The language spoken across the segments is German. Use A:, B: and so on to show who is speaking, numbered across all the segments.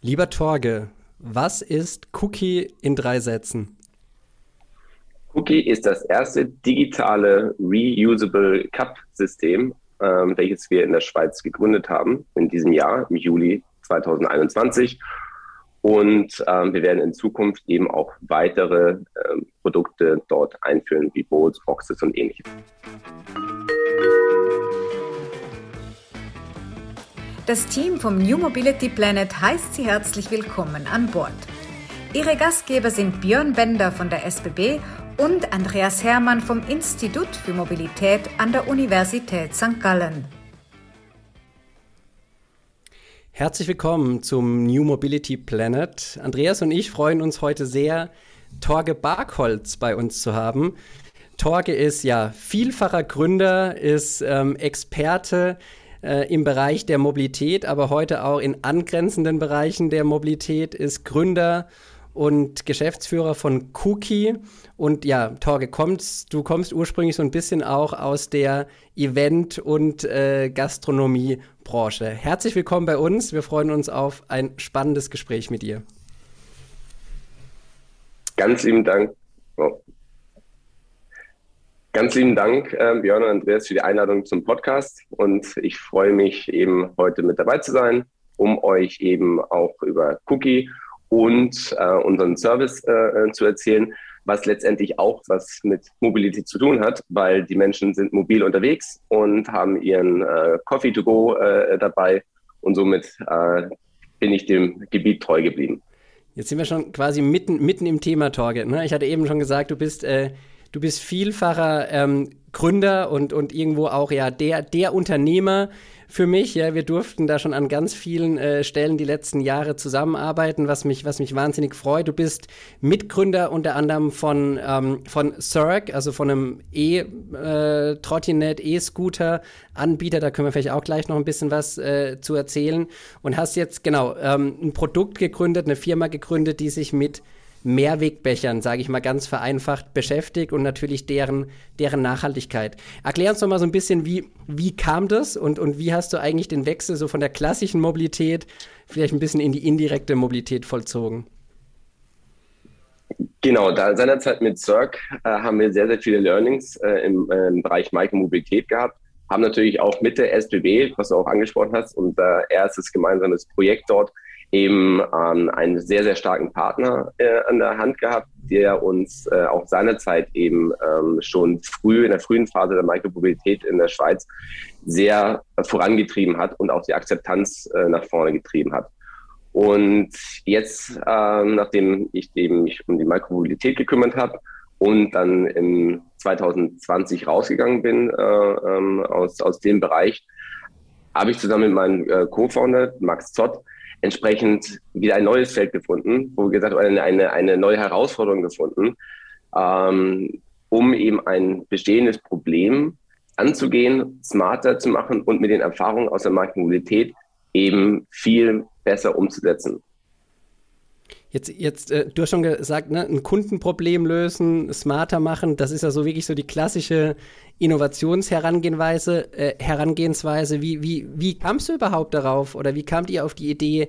A: Lieber Torge, was ist Cookie in drei Sätzen?
B: Cookie ist das erste digitale Reusable Cup-System, ähm, welches wir in der Schweiz gegründet haben in diesem Jahr, im Juli 2021. Und ähm, wir werden in Zukunft eben auch weitere ähm, Produkte dort einführen, wie Bowls, Boxes und ähnliches.
C: Das Team vom New Mobility Planet heißt Sie herzlich willkommen an Bord. Ihre Gastgeber sind Björn Bender von der SBB und Andreas Hermann vom Institut für Mobilität an der Universität St. Gallen.
A: Herzlich willkommen zum New Mobility Planet. Andreas und ich freuen uns heute sehr, Torge Barkholz bei uns zu haben. Torge ist ja vielfacher Gründer, ist ähm, Experte äh, im Bereich der Mobilität, aber heute auch in angrenzenden Bereichen der Mobilität, ist Gründer und Geschäftsführer von Cookie. Und ja, Torge, kommst, du kommst ursprünglich so ein bisschen auch aus der Event- und äh, Gastronomiebranche. Herzlich willkommen bei uns. Wir freuen uns auf ein spannendes Gespräch mit dir.
B: Ganz lieben Dank. Ganz lieben Dank, äh, Björn und Andreas, für die Einladung zum Podcast. Und ich freue mich eben heute mit dabei zu sein, um euch eben auch über Cookie und äh, unseren Service äh, zu erzählen, was letztendlich auch was mit Mobilität zu tun hat, weil die Menschen sind mobil unterwegs und haben ihren äh, Coffee to go äh, dabei und somit äh, bin ich dem Gebiet treu geblieben.
A: Jetzt sind wir schon quasi mitten, mitten im Thema, Torge. Ne? Ich hatte eben schon gesagt, du bist äh, du bist vielfacher ähm, Gründer und, und irgendwo auch ja der, der Unternehmer für mich. Ja, wir durften da schon an ganz vielen äh, Stellen die letzten Jahre zusammenarbeiten, was mich, was mich wahnsinnig freut. Du bist Mitgründer unter anderem von, ähm, von Cirque, also von einem E-Trottinett, äh, E-Scooter-Anbieter. Da können wir vielleicht auch gleich noch ein bisschen was äh, zu erzählen. Und hast jetzt genau ähm, ein Produkt gegründet, eine Firma gegründet, die sich mit Mehrwegbechern, sage ich mal ganz vereinfacht, beschäftigt und natürlich deren, deren Nachhaltigkeit. Erklär uns doch mal so ein bisschen, wie, wie kam das und, und wie hast du eigentlich den Wechsel so von der klassischen Mobilität vielleicht ein bisschen in die indirekte Mobilität vollzogen?
B: Genau, da seinerzeit mit Cirque äh, haben wir sehr, sehr viele Learnings äh, im, äh, im Bereich Micromobilität gehabt. Haben natürlich auch mit der SBB, was du auch angesprochen hast, unser erstes gemeinsames Projekt dort eben ähm, einen sehr, sehr starken Partner äh, an der Hand gehabt, der uns äh, auch seinerzeit eben ähm, schon früh in der frühen Phase der Mikromobilität in der Schweiz sehr vorangetrieben hat und auch die Akzeptanz äh, nach vorne getrieben hat. Und jetzt, ähm, nachdem ich eben mich um die Mikromobilität gekümmert habe und dann in 2020 rausgegangen bin äh, ähm, aus, aus dem Bereich, habe ich zusammen mit meinem äh, Co-Founder Max Zott entsprechend wieder ein neues Feld gefunden, wo wir gesagt haben, eine, eine neue Herausforderung gefunden, ähm, um eben ein bestehendes Problem anzugehen, smarter zu machen und mit den Erfahrungen aus der Marktmobilität eben viel besser umzusetzen.
A: Jetzt, jetzt äh, du hast schon gesagt, ne, ein Kundenproblem lösen, smarter machen, das ist ja so wirklich so die klassische Innovationsherangehensweise. Äh, Herangehensweise. Wie, wie, wie kamst du überhaupt darauf oder wie kamt ihr auf die Idee,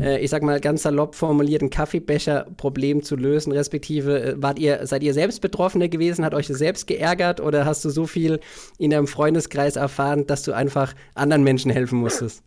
A: äh, ich sag mal ganz salopp formuliert, ein Kaffeebecher-Problem zu lösen, respektive äh, wart ihr, seid ihr selbst Betroffene gewesen, hat euch das selbst geärgert oder hast du so viel in deinem Freundeskreis erfahren, dass du einfach anderen Menschen helfen musstest?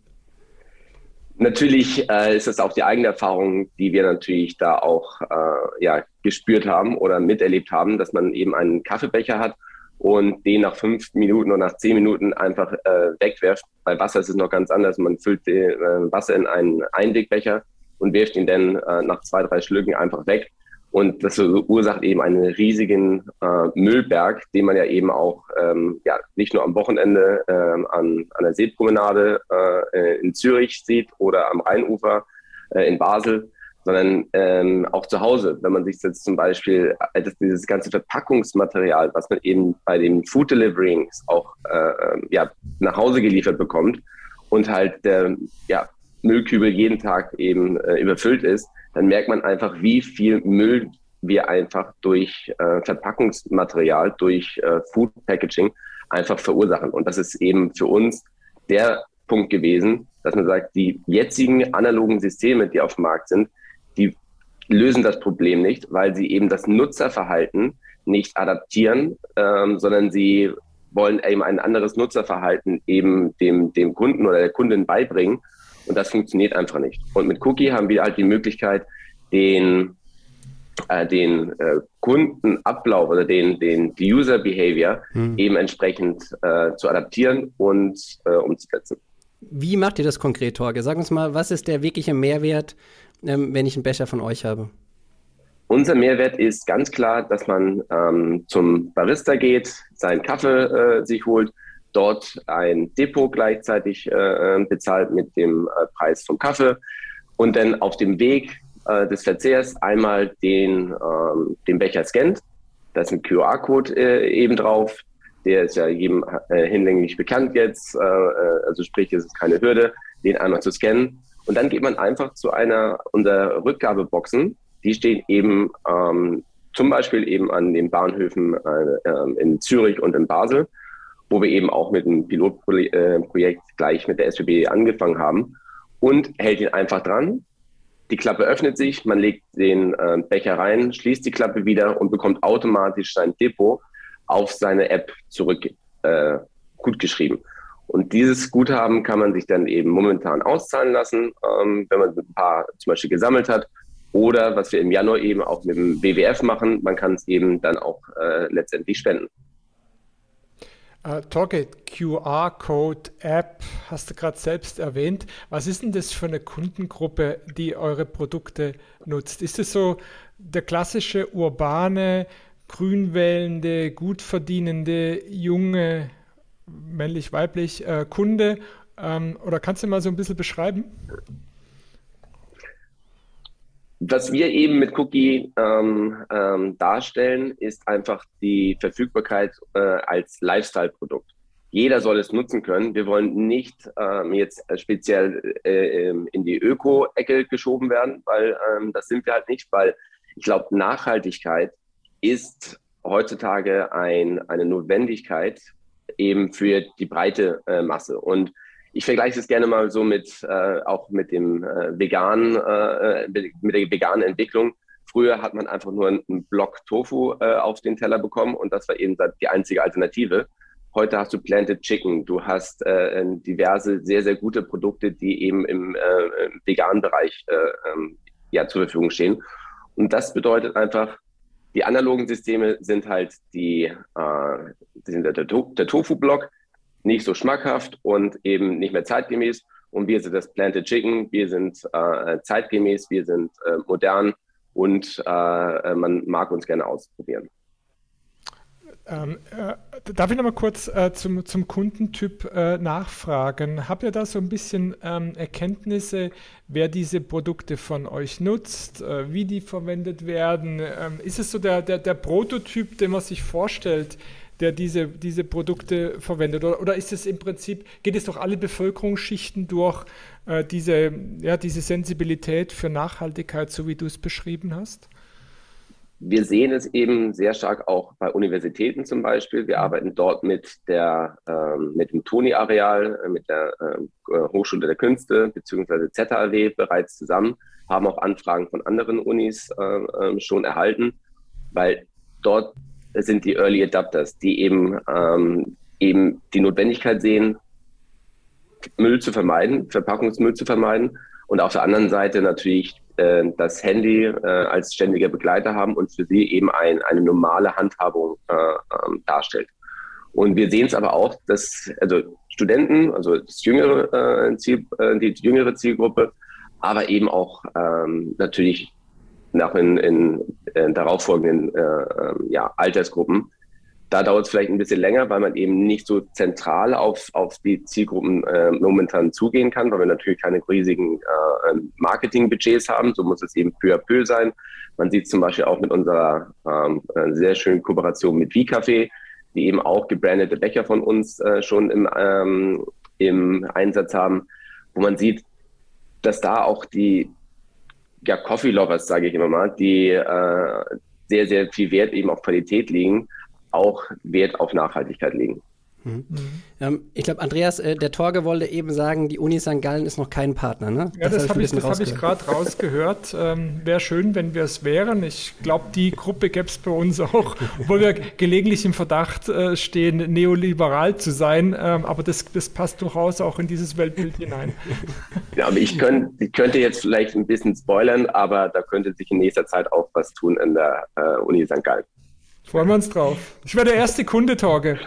B: Natürlich äh, ist das auch die eigene Erfahrung, die wir natürlich da auch äh, ja, gespürt haben oder miterlebt haben, dass man eben einen Kaffeebecher hat und den nach fünf Minuten oder nach zehn Minuten einfach äh, wegwerft. Bei Wasser ist es noch ganz anders. Man füllt den, äh, Wasser in einen Einwegbecher und wirft ihn dann äh, nach zwei, drei Schlücken einfach weg. Und das verursacht eben einen riesigen äh, Müllberg, den man ja eben auch ähm, ja, nicht nur am Wochenende ähm, an, an der Seepromenade äh, in Zürich sieht oder am Rheinufer äh, in Basel, sondern ähm, auch zu Hause. Wenn man sich jetzt zum Beispiel äh, das, dieses ganze Verpackungsmaterial, was man eben bei den Food Deliverings auch äh, ähm, ja, nach Hause geliefert bekommt und halt der ja, Müllkübel jeden Tag eben äh, überfüllt ist, dann merkt man einfach, wie viel Müll wir einfach durch äh, Verpackungsmaterial, durch äh, Food Packaging einfach verursachen. Und das ist eben für uns der Punkt gewesen, dass man sagt, die jetzigen analogen Systeme, die auf dem Markt sind, die lösen das Problem nicht, weil sie eben das Nutzerverhalten nicht adaptieren, ähm, sondern sie wollen eben ein anderes Nutzerverhalten eben dem, dem Kunden oder der Kundin beibringen. Und das funktioniert einfach nicht. Und mit Cookie haben wir halt die Möglichkeit, den, äh, den äh, Kundenablauf oder den, den die User Behavior hm. eben entsprechend äh, zu adaptieren und äh, umzusetzen.
A: Wie macht ihr das konkret, Torge? Sag uns mal, was ist der wirkliche Mehrwert, ähm, wenn ich einen Becher von euch habe?
B: Unser Mehrwert ist ganz klar, dass man ähm, zum Barista geht, seinen Kaffee äh, sich holt, dort ein Depot gleichzeitig äh, äh, bezahlt mit dem äh, Preis vom Kaffee und dann auf dem Weg äh, des Verzehrs einmal den, ähm, den Becher scannt. Da ist ein QR-Code äh, eben drauf. Der ist ja jedem hinlänglich bekannt jetzt. also sprich, es ist keine Hürde, den einmal zu scannen. Und dann geht man einfach zu einer unserer Rückgabeboxen die stehen eben ähm, zum Beispiel eben an den Bahnhöfen äh, ähm, in Zürich und in Basel, wo wir eben auch mit einem Pilotprojekt äh, gleich mit der SBB angefangen haben und hält ihn einfach dran. Die Klappe öffnet sich, man legt den äh, Becher rein, schließt die Klappe wieder und bekommt automatisch sein Depot auf seine App zurück äh, gut geschrieben. Und dieses Guthaben kann man sich dann eben momentan auszahlen lassen, ähm, wenn man ein paar zum Beispiel gesammelt hat oder was wir im Januar eben auch mit dem WWF machen, man kann es eben dann auch äh, letztendlich spenden.
D: Uh, Target QR-Code App hast du gerade selbst erwähnt. Was ist denn das für eine Kundengruppe, die eure Produkte nutzt? Ist es so der klassische urbane, grünwählende, gut verdienende, junge, männlich-weiblich äh, Kunde? Ähm, oder kannst du mal so ein bisschen beschreiben?
B: Was wir eben mit Cookie ähm, ähm, darstellen, ist einfach die Verfügbarkeit äh, als Lifestyle-Produkt. Jeder soll es nutzen können. Wir wollen nicht ähm, jetzt speziell äh, ähm, in die Öko-Ecke geschoben werden, weil ähm, das sind wir halt nicht, weil ich glaube, Nachhaltigkeit ist heutzutage ein, eine Notwendigkeit eben für die breite äh, Masse. Und ich vergleiche es gerne mal so mit äh, auch mit dem äh, veganen, äh, mit der veganen Entwicklung. Früher hat man einfach nur einen Block Tofu äh, auf den Teller bekommen und das war eben die einzige Alternative. Heute hast du Planted Chicken, du hast äh, diverse sehr, sehr gute Produkte, die eben im, äh, veganen Bereich äh, ähm, ja, zur Verfügung stehen. Und das bedeutet einfach, die analogen Systeme sind halt die, äh, sind der, der Tofu-Block, nicht so schmackhaft und eben nicht mehr zeitgemäß. Und wir sind das Planted Chicken, wir sind äh, zeitgemäß, wir sind äh, modern und äh, man mag uns gerne ausprobieren.
D: Ähm, äh, darf ich noch mal kurz äh, zum, zum Kundentyp äh, nachfragen? Habt ihr da so ein bisschen ähm, Erkenntnisse, wer diese Produkte von euch nutzt, äh, wie die verwendet werden? Ähm, ist es so der, der, der Prototyp, den man sich vorstellt, der diese, diese Produkte verwendet? Oder, oder ist es im Prinzip, geht es durch alle Bevölkerungsschichten durch äh, diese, ja, diese Sensibilität für Nachhaltigkeit, so wie du es beschrieben hast?
B: Wir sehen es eben sehr stark auch bei Universitäten zum Beispiel. Wir arbeiten dort mit, der, ähm, mit dem Toni-Areal, äh, mit der äh, Hochschule der Künste bzw. ZHW bereits zusammen, haben auch Anfragen von anderen Unis äh, äh, schon erhalten, weil dort sind die Early Adapters, die eben, ähm, eben die Notwendigkeit sehen, Müll zu vermeiden, Verpackungsmüll zu vermeiden und auf der anderen Seite natürlich äh, das Handy äh, als ständiger Begleiter haben und für sie eben ein, eine normale Handhabung äh, ähm, darstellt. Und wir sehen es aber auch, dass also Studenten, also das jüngere äh, Ziel, äh, die jüngere Zielgruppe, aber eben auch ähm, natürlich nach in, in, in darauffolgenden äh, ähm, ja, Altersgruppen. Da dauert es vielleicht ein bisschen länger, weil man eben nicht so zentral auf, auf die Zielgruppen äh, momentan zugehen kann, weil wir natürlich keine riesigen äh, ähm, Marketingbudgets haben. So muss es eben peu à peu sein. Man sieht zum Beispiel auch mit unserer ähm, äh, sehr schönen Kooperation mit V-Café, die eben auch gebrandete Becher von uns äh, schon im, ähm, im Einsatz haben, wo man sieht, dass da auch die, ja, Coffee Lovers, sage ich immer mal, die äh, sehr, sehr viel Wert eben auf Qualität legen, auch Wert auf Nachhaltigkeit legen.
A: Mhm. Ähm, ich glaube, Andreas, äh, der Torge wollte eben sagen, die Uni St. Gallen ist noch kein Partner, ne?
D: Ja, das, das habe ich, hab ich gerade rausgehört. Ähm, Wäre schön, wenn wir es wären. Ich glaube, die Gruppe gäbe es bei uns auch, wo wir gelegentlich im Verdacht äh, stehen, neoliberal zu sein. Ähm, aber das, das passt durchaus auch in dieses Weltbild hinein.
B: Ja, aber ich, könnt, ich könnte jetzt vielleicht ein bisschen spoilern, aber da könnte sich in nächster Zeit auch was tun in der äh, Uni St. Gallen.
D: Freuen wir uns drauf. Ich werde der erste Kunde, Torge.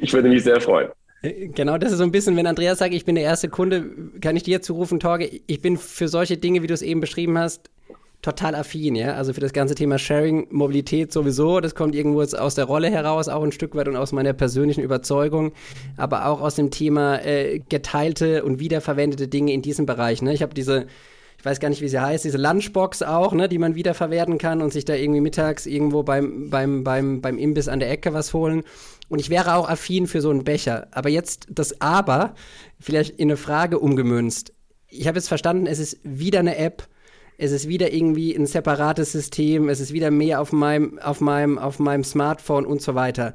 B: Ich würde mich sehr freuen.
A: Äh, genau, das ist so ein bisschen, wenn Andreas sagt, ich bin der erste Kunde, kann ich dir zurufen, Torge, ich bin für solche Dinge, wie du es eben beschrieben hast, total affin, ja. Also für das ganze Thema Sharing, Mobilität sowieso, das kommt irgendwo aus der Rolle heraus, auch ein Stück weit und aus meiner persönlichen Überzeugung, aber auch aus dem Thema äh, geteilte und wiederverwendete Dinge in diesem Bereich. Ne? Ich habe diese ich weiß gar nicht, wie sie heißt, diese Lunchbox auch, ne, die man wiederverwerten kann und sich da irgendwie mittags irgendwo beim, beim, beim, beim Imbiss an der Ecke was holen. Und ich wäre auch affin für so einen Becher. Aber jetzt das Aber, vielleicht in eine Frage umgemünzt. Ich habe jetzt verstanden, es ist wieder eine App, es ist wieder irgendwie ein separates System, es ist wieder mehr auf meinem, auf meinem, auf meinem Smartphone und so weiter.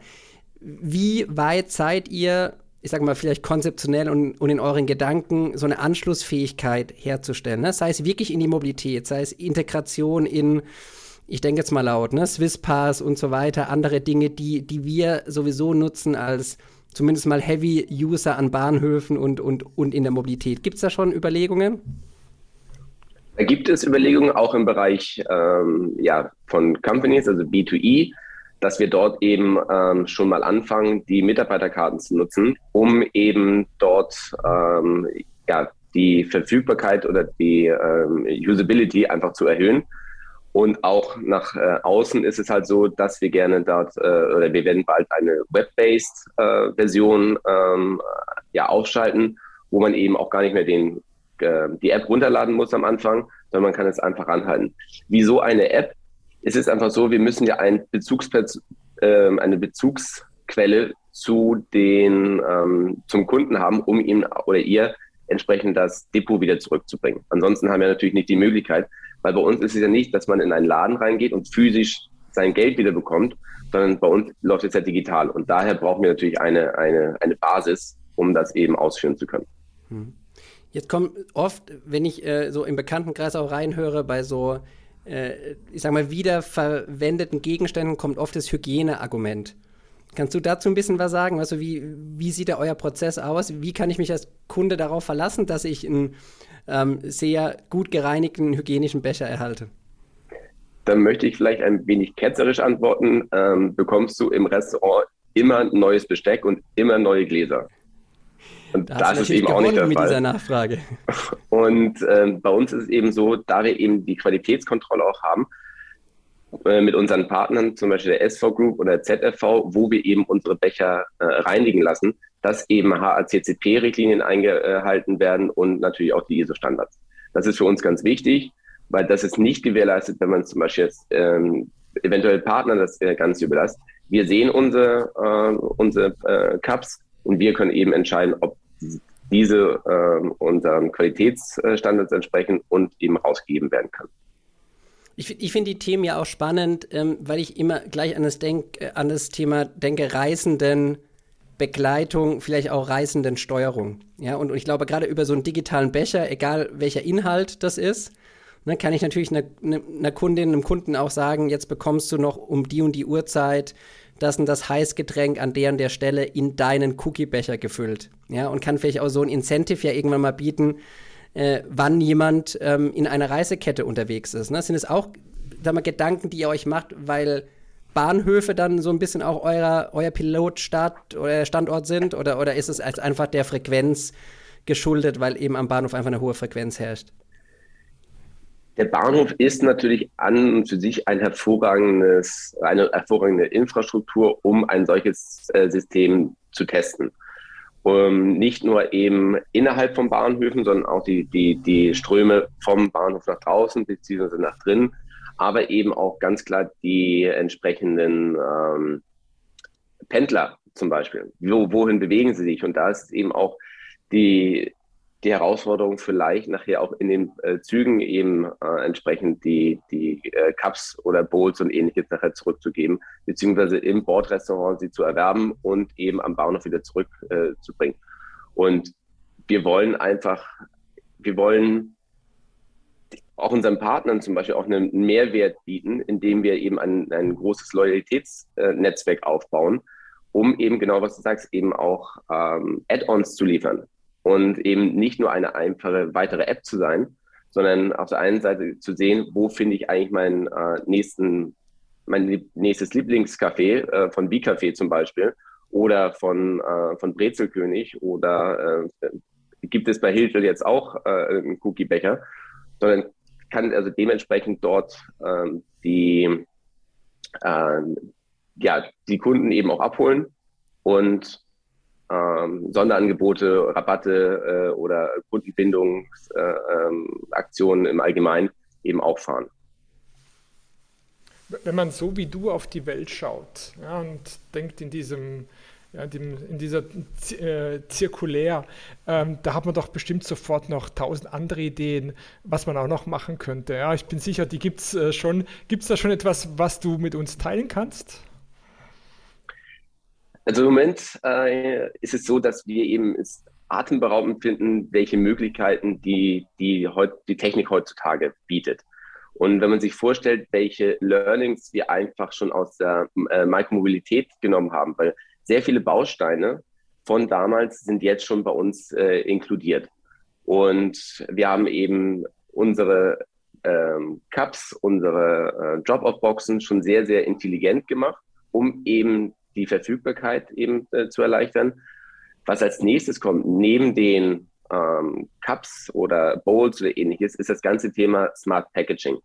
A: Wie weit seid ihr ich sage mal, vielleicht konzeptionell und, und in euren Gedanken so eine Anschlussfähigkeit herzustellen. Ne? Sei es wirklich in die Mobilität, sei es Integration in, ich denke jetzt mal laut, ne? Swisspass und so weiter, andere Dinge, die, die wir sowieso nutzen als zumindest mal Heavy-User an Bahnhöfen und, und, und in der Mobilität. Gibt es da schon Überlegungen?
B: Da gibt es Überlegungen auch im Bereich ähm, ja, von Companies, also B2E dass wir dort eben ähm, schon mal anfangen, die Mitarbeiterkarten zu nutzen, um eben dort ähm, ja, die Verfügbarkeit oder die ähm, Usability einfach zu erhöhen. Und auch nach äh, außen ist es halt so, dass wir gerne dort äh, oder wir werden bald eine Web-based äh, Version ähm, ja, aufschalten, wo man eben auch gar nicht mehr den, äh, die App runterladen muss am Anfang, sondern man kann es einfach anhalten. Wieso eine App? es ist einfach so, wir müssen ja ein Bezugsplatz, äh, eine Bezugsquelle zu den, ähm, zum Kunden haben, um ihm oder ihr entsprechend das Depot wieder zurückzubringen. Ansonsten haben wir natürlich nicht die Möglichkeit, weil bei uns ist es ja nicht, dass man in einen Laden reingeht und physisch sein Geld wieder bekommt, sondern bei uns läuft es ja digital. Und daher brauchen wir natürlich eine, eine, eine Basis, um das eben ausführen zu können. Hm.
A: Jetzt kommt oft, wenn ich äh, so im Bekanntenkreis auch reinhöre, bei so äh, ich sag mal, wiederverwendeten Gegenständen kommt oft das Hygieneargument. Kannst du dazu ein bisschen was sagen? Also wie, wie sieht da euer Prozess aus? Wie kann ich mich als Kunde darauf verlassen, dass ich einen ähm, sehr gut gereinigten hygienischen Becher erhalte?
B: Dann möchte ich vielleicht ein wenig ketzerisch antworten. Ähm, bekommst du im Restaurant immer neues Besteck und immer neue Gläser?
A: Und da das ist eben auch nicht der mit Fall. dieser Nachfrage.
B: Und ähm, bei uns ist es eben so, da wir eben die Qualitätskontrolle auch haben, äh, mit unseren Partnern, zum Beispiel der SV Group oder ZFV, wo wir eben unsere Becher äh, reinigen lassen, dass eben HACCP-Richtlinien eingehalten werden und natürlich auch die ISO-Standards. Das ist für uns ganz wichtig, weil das ist nicht gewährleistet, wenn man zum Beispiel jetzt ähm, eventuell Partner das äh, Ganze überlasst. Wir sehen unsere, äh, unsere äh, Cups und wir können eben entscheiden, ob diese äh, unseren Qualitätsstandards entsprechen und eben rausgegeben werden kann.
A: Ich, ich finde die Themen ja auch spannend, ähm, weil ich immer gleich an das, Denk, äh, an das Thema denke, Reisenden. Begleitung, vielleicht auch Reisenden Steuerung. Ja, und, und ich glaube, gerade über so einen digitalen Becher, egal welcher Inhalt das ist, ne, kann ich natürlich einer, einer Kundin, einem Kunden auch sagen, jetzt bekommst du noch um die und die Uhrzeit das und das Heißgetränk an der und der Stelle in deinen Cookie-Becher gefüllt. Ja, und kann vielleicht auch so ein Incentive ja irgendwann mal bieten, äh, wann jemand ähm, in einer Reisekette unterwegs ist. Ne? Sind es auch sag mal, Gedanken, die ihr euch macht, weil Bahnhöfe dann so ein bisschen auch euer, euer Pilotstart oder Standort sind? Oder, oder ist es als einfach der Frequenz geschuldet, weil eben am Bahnhof einfach eine hohe Frequenz herrscht?
B: Der Bahnhof ist natürlich an und für sich ein hervorragendes, eine hervorragende Infrastruktur, um ein solches äh, System zu testen. Um, nicht nur eben innerhalb von Bahnhöfen, sondern auch die, die, die Ströme vom Bahnhof nach draußen beziehungsweise nach drinnen, aber eben auch ganz klar die entsprechenden ähm, Pendler zum Beispiel. Wo, wohin bewegen sie sich? Und da ist eben auch die die Herausforderung vielleicht nachher auch in den äh, Zügen eben äh, entsprechend die, die äh, Cups oder Bowls und ähnliches nachher zurückzugeben, beziehungsweise im Bordrestaurant sie zu erwerben und eben am Bahnhof wieder zurückzubringen. Und wir wollen einfach, wir wollen auch unseren Partnern zum Beispiel auch einen Mehrwert bieten, indem wir eben ein, ein großes Loyalitätsnetzwerk aufbauen, um eben genau, was du sagst, eben auch ähm, Add-ons zu liefern. Und eben nicht nur eine einfache weitere App zu sein, sondern auf der einen Seite zu sehen, wo finde ich eigentlich meinen äh, nächsten, mein nächstes Lieblingscafé äh, von B-Café zum Beispiel oder von, äh, von Brezelkönig oder äh, gibt es bei Hiltel jetzt auch äh, einen Cookie-Becher, sondern kann also dementsprechend dort ähm, die, äh, ja, die Kunden eben auch abholen und ähm, Sonderangebote, Rabatte äh, oder Kundenbindungsaktionen äh, ähm, im Allgemeinen eben auch fahren.
D: Wenn man so wie du auf die Welt schaut ja, und denkt in diesem ja, in dieser äh, Zirkulär, ähm, da hat man doch bestimmt sofort noch tausend andere Ideen, was man auch noch machen könnte. Ja, ich bin sicher, die gibt es äh, schon. Gibt es da schon etwas, was du mit uns teilen kannst?
B: Also im Moment äh, ist es so, dass wir eben es atemberaubend finden, welche Möglichkeiten die, die, die Technik heutzutage bietet. Und wenn man sich vorstellt, welche Learnings wir einfach schon aus der äh, Mikromobilität genommen haben, weil sehr viele Bausteine von damals sind jetzt schon bei uns äh, inkludiert. Und wir haben eben unsere ähm, Cups, unsere äh, Drop-off-Boxen schon sehr, sehr intelligent gemacht, um eben die Verfügbarkeit eben äh, zu erleichtern. Was als nächstes kommt, neben den ähm, Cups oder Bowls oder ähnliches, ist das ganze Thema Smart Packaging.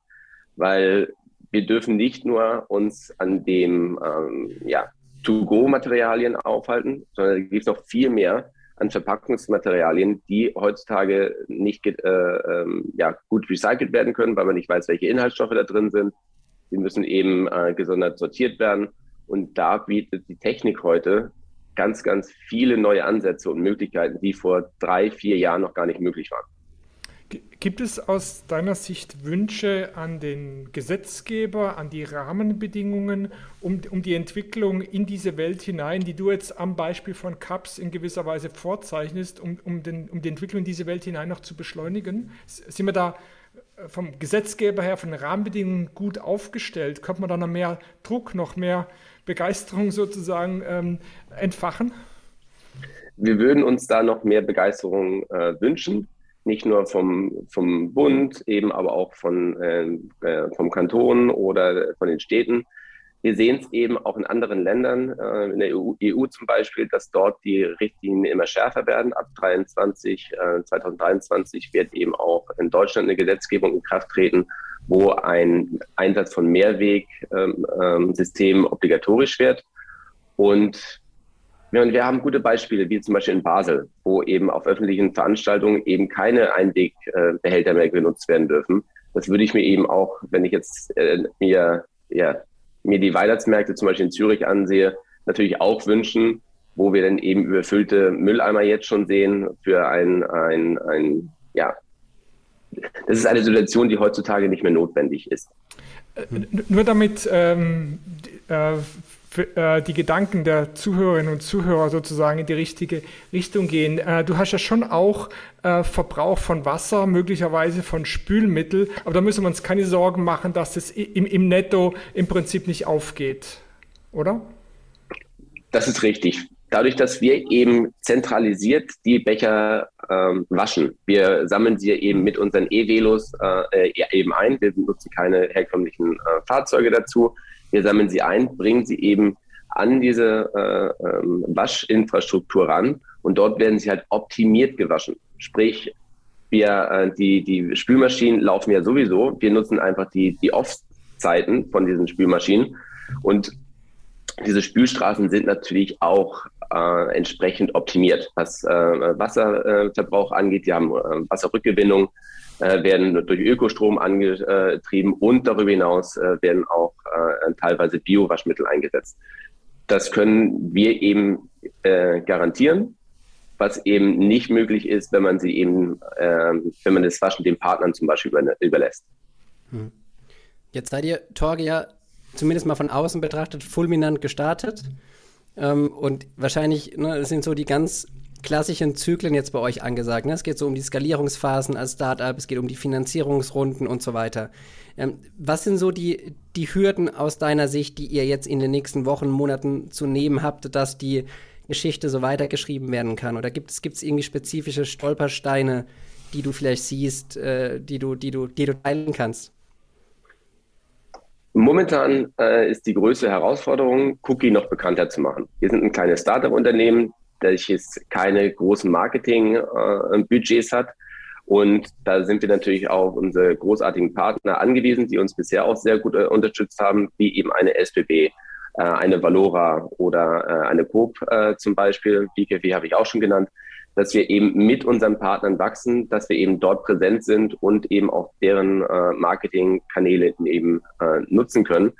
B: Weil wir dürfen nicht nur uns an dem ähm, ja, To-Go-Materialien aufhalten, sondern es gibt noch viel mehr an Verpackungsmaterialien, die heutzutage nicht äh, ähm, ja, gut recycelt werden können, weil man nicht weiß, welche Inhaltsstoffe da drin sind. Die müssen eben äh, gesondert sortiert werden. Und da bietet die Technik heute ganz, ganz viele neue Ansätze und Möglichkeiten, die vor drei, vier Jahren noch gar nicht möglich waren.
D: Gibt es aus deiner Sicht Wünsche an den Gesetzgeber, an die Rahmenbedingungen, um, um die Entwicklung in diese Welt hinein, die du jetzt am Beispiel von CAPS in gewisser Weise vorzeichnest, um, um, den, um die Entwicklung in diese Welt hinein noch zu beschleunigen? Sind wir da äh, vom Gesetzgeber her, von den Rahmenbedingungen gut aufgestellt? Könnte man da noch mehr Druck, noch mehr Begeisterung sozusagen ähm, entfachen?
B: Wir würden uns da noch mehr Begeisterung äh, wünschen nicht nur vom, vom Bund, eben aber auch von, äh, äh vom Kanton oder von den Städten. Wir sehen es eben auch in anderen Ländern, äh, in der EU, EU, zum Beispiel, dass dort die Richtlinien immer schärfer werden. Ab 23, äh, 2023 wird eben auch in Deutschland eine Gesetzgebung in Kraft treten, wo ein Einsatz von Mehrwegsystemen ähm, ähm, obligatorisch wird. Und und wir haben gute Beispiele, wie zum Beispiel in Basel, wo eben auf öffentlichen Veranstaltungen eben keine Einwegbehälter mehr genutzt werden dürfen. Das würde ich mir eben auch, wenn ich jetzt äh, mir, ja, mir die Weihnachtsmärkte zum Beispiel in Zürich ansehe, natürlich auch wünschen, wo wir dann eben überfüllte Mülleimer jetzt schon sehen für ein, ein, ein ja, das ist eine Situation, die heutzutage nicht mehr notwendig ist.
D: Äh, nur damit ähm, äh, äh, die Gedanken der Zuhörerinnen und Zuhörer sozusagen in die richtige Richtung gehen. Äh, du hast ja schon auch äh, Verbrauch von Wasser, möglicherweise von Spülmittel, aber da müssen wir uns keine Sorgen machen, dass es im, im Netto im Prinzip nicht aufgeht, oder?
B: Das ist richtig. Dadurch, dass wir eben zentralisiert die Becher ähm, waschen, wir sammeln sie eben mit unseren E-Velos äh, eben ein. Wir nutzen keine herkömmlichen äh, Fahrzeuge dazu. Wir sammeln sie ein, bringen sie eben an diese äh, ähm, Waschinfrastruktur ran und dort werden sie halt optimiert gewaschen. Sprich, wir, äh, die, die Spülmaschinen laufen ja sowieso. Wir nutzen einfach die, die Off-Zeiten von diesen Spülmaschinen und diese Spülstraßen sind natürlich auch äh, entsprechend optimiert, was äh, Wasserverbrauch angeht. Die haben äh, Wasserrückgewinnung, werden durch Ökostrom angetrieben und darüber hinaus äh, werden auch äh, teilweise Biowaschmittel eingesetzt. Das können wir eben äh, garantieren. was eben nicht möglich ist, wenn man sie eben, äh, wenn man das Waschen den Partnern zum Beispiel über, überlässt. Hm.
A: Jetzt seid ihr, Torge, ja zumindest mal von außen betrachtet fulminant gestartet. Ähm, und wahrscheinlich ne, sind so die ganz klassischen Zyklen jetzt bei euch angesagt. Ne? Es geht so um die Skalierungsphasen als Startup, es geht um die Finanzierungsrunden und so weiter. Ähm, was sind so die, die Hürden aus deiner Sicht, die ihr jetzt in den nächsten Wochen, Monaten zu nehmen habt, dass die Geschichte so weitergeschrieben werden kann? Oder gibt es irgendwie spezifische Stolpersteine, die du vielleicht siehst, äh, die, du, die, du, die du teilen kannst?
B: Momentan äh, ist die größte Herausforderung, Cookie noch bekannter zu machen. Wir sind ein kleines Startup-Unternehmen, welches keine großen Marketing-Budgets hat. Und da sind wir natürlich auf unsere großartigen Partner angewiesen, die uns bisher auch sehr gut äh, unterstützt haben, wie eben eine SBB, äh, eine Valora oder äh, eine Coop zum Beispiel. BKW habe ich auch schon genannt dass wir eben mit unseren Partnern wachsen, dass wir eben dort präsent sind und eben auch deren äh, Marketingkanäle eben äh, nutzen können.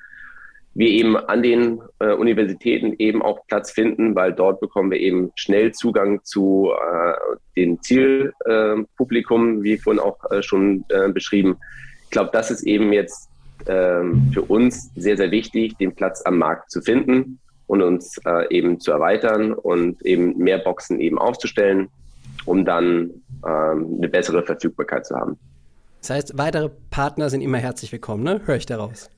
B: Wir eben an den äh, Universitäten eben auch Platz finden, weil dort bekommen wir eben schnell Zugang zu äh, den Zielpublikum, wie vorhin auch äh, schon äh, beschrieben. Ich glaube, das ist eben jetzt ähm, für uns sehr, sehr wichtig, den Platz am Markt zu finden und uns äh, eben zu erweitern und eben mehr Boxen eben aufzustellen, um dann ähm, eine bessere Verfügbarkeit zu haben.
A: Das heißt, weitere Partner sind immer herzlich willkommen, ne? Höre ich daraus.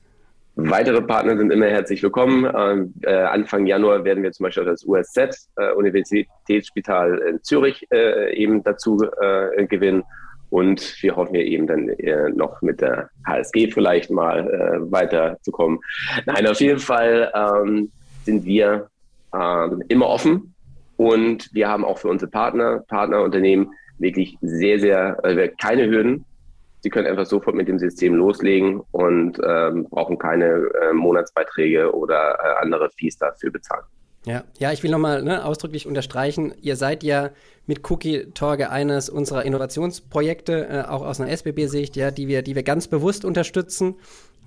B: Weitere Partner sind immer herzlich willkommen. Ähm, äh, Anfang Januar werden wir zum Beispiel das USZ, äh, Universitätsspital in Zürich, äh, eben dazu äh, gewinnen. Und wir hoffen ja eben dann äh, noch mit der HSG vielleicht mal äh, weiterzukommen. Nein, auf jeden Fall ähm, sind wir ähm, immer offen und wir haben auch für unsere Partner, Partnerunternehmen wirklich sehr, sehr, keine Hürden. Sie können einfach sofort mit dem System loslegen und ähm, brauchen keine äh, Monatsbeiträge oder äh, andere Fees dafür bezahlen.
A: Ja, ja, ich will nochmal ne, ausdrücklich unterstreichen, ihr seid ja mit Cookie Torge eines unserer Innovationsprojekte, äh, auch aus einer SBB-Sicht, ja, die wir, die wir ganz bewusst unterstützen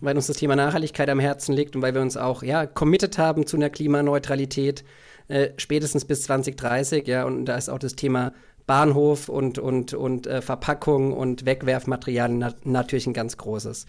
A: weil uns das Thema Nachhaltigkeit am Herzen liegt und weil wir uns auch ja committed haben zu einer Klimaneutralität äh, spätestens bis 2030. Ja, und da ist auch das Thema Bahnhof und, und, und äh, Verpackung und Wegwerfmaterialien na natürlich ein ganz großes.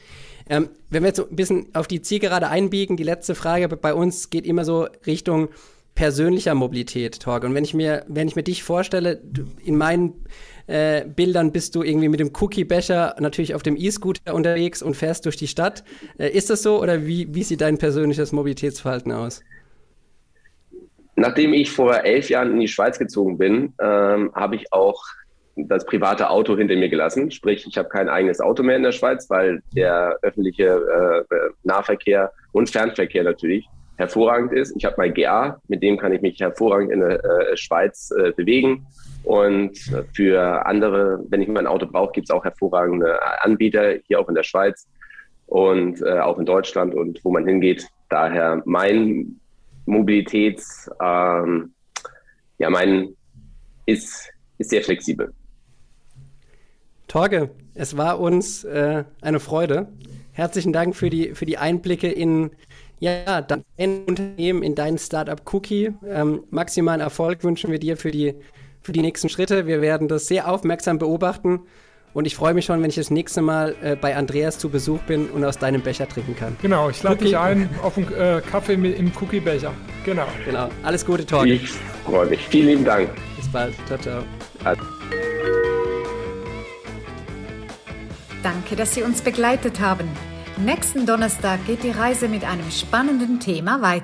A: Ähm, wenn wir jetzt ein bisschen auf die Zielgerade einbiegen, die letzte Frage bei uns geht immer so Richtung persönlicher Mobilität, Torge. Und wenn ich mir, wenn ich mir dich vorstelle, in meinen äh, Bildern bist du irgendwie mit dem Cookie-Becher natürlich auf dem E-Scooter unterwegs und fährst durch die Stadt. Äh, ist das so oder wie, wie sieht dein persönliches Mobilitätsverhalten aus?
B: Nachdem ich vor elf Jahren in die Schweiz gezogen bin, ähm, habe ich auch das private Auto hinter mir gelassen. Sprich, ich habe kein eigenes Auto mehr in der Schweiz, weil der öffentliche äh, Nahverkehr und Fernverkehr natürlich hervorragend ist. Ich habe mein GA, mit dem kann ich mich hervorragend in der äh, Schweiz äh, bewegen. Und für andere, wenn ich mein Auto brauche, gibt es auch hervorragende Anbieter hier auch in der Schweiz und äh, auch in Deutschland und wo man hingeht. Daher mein Mobilitäts, ähm, ja, mein ist, ist sehr flexibel.
A: Torge, es war uns äh, eine Freude. Herzlichen Dank für die, für die Einblicke in ja, dein Unternehmen, in dein Startup Cookie. Ähm, maximalen Erfolg wünschen wir dir für die für die nächsten Schritte. Wir werden das sehr aufmerksam beobachten. Und ich freue mich schon, wenn ich das nächste Mal äh, bei Andreas zu Besuch bin und aus deinem Becher trinken kann.
D: Genau, ich lade dich ein auf einen äh, Kaffee mit, im Cookie-Becher. Genau.
A: Genau. Alles Gute, Torge.
B: Ich freue mich. Vielen lieben Dank.
A: Bis bald. Ciao, ciao.
C: Danke, dass Sie uns begleitet haben. Nächsten Donnerstag geht die Reise mit einem spannenden Thema weiter.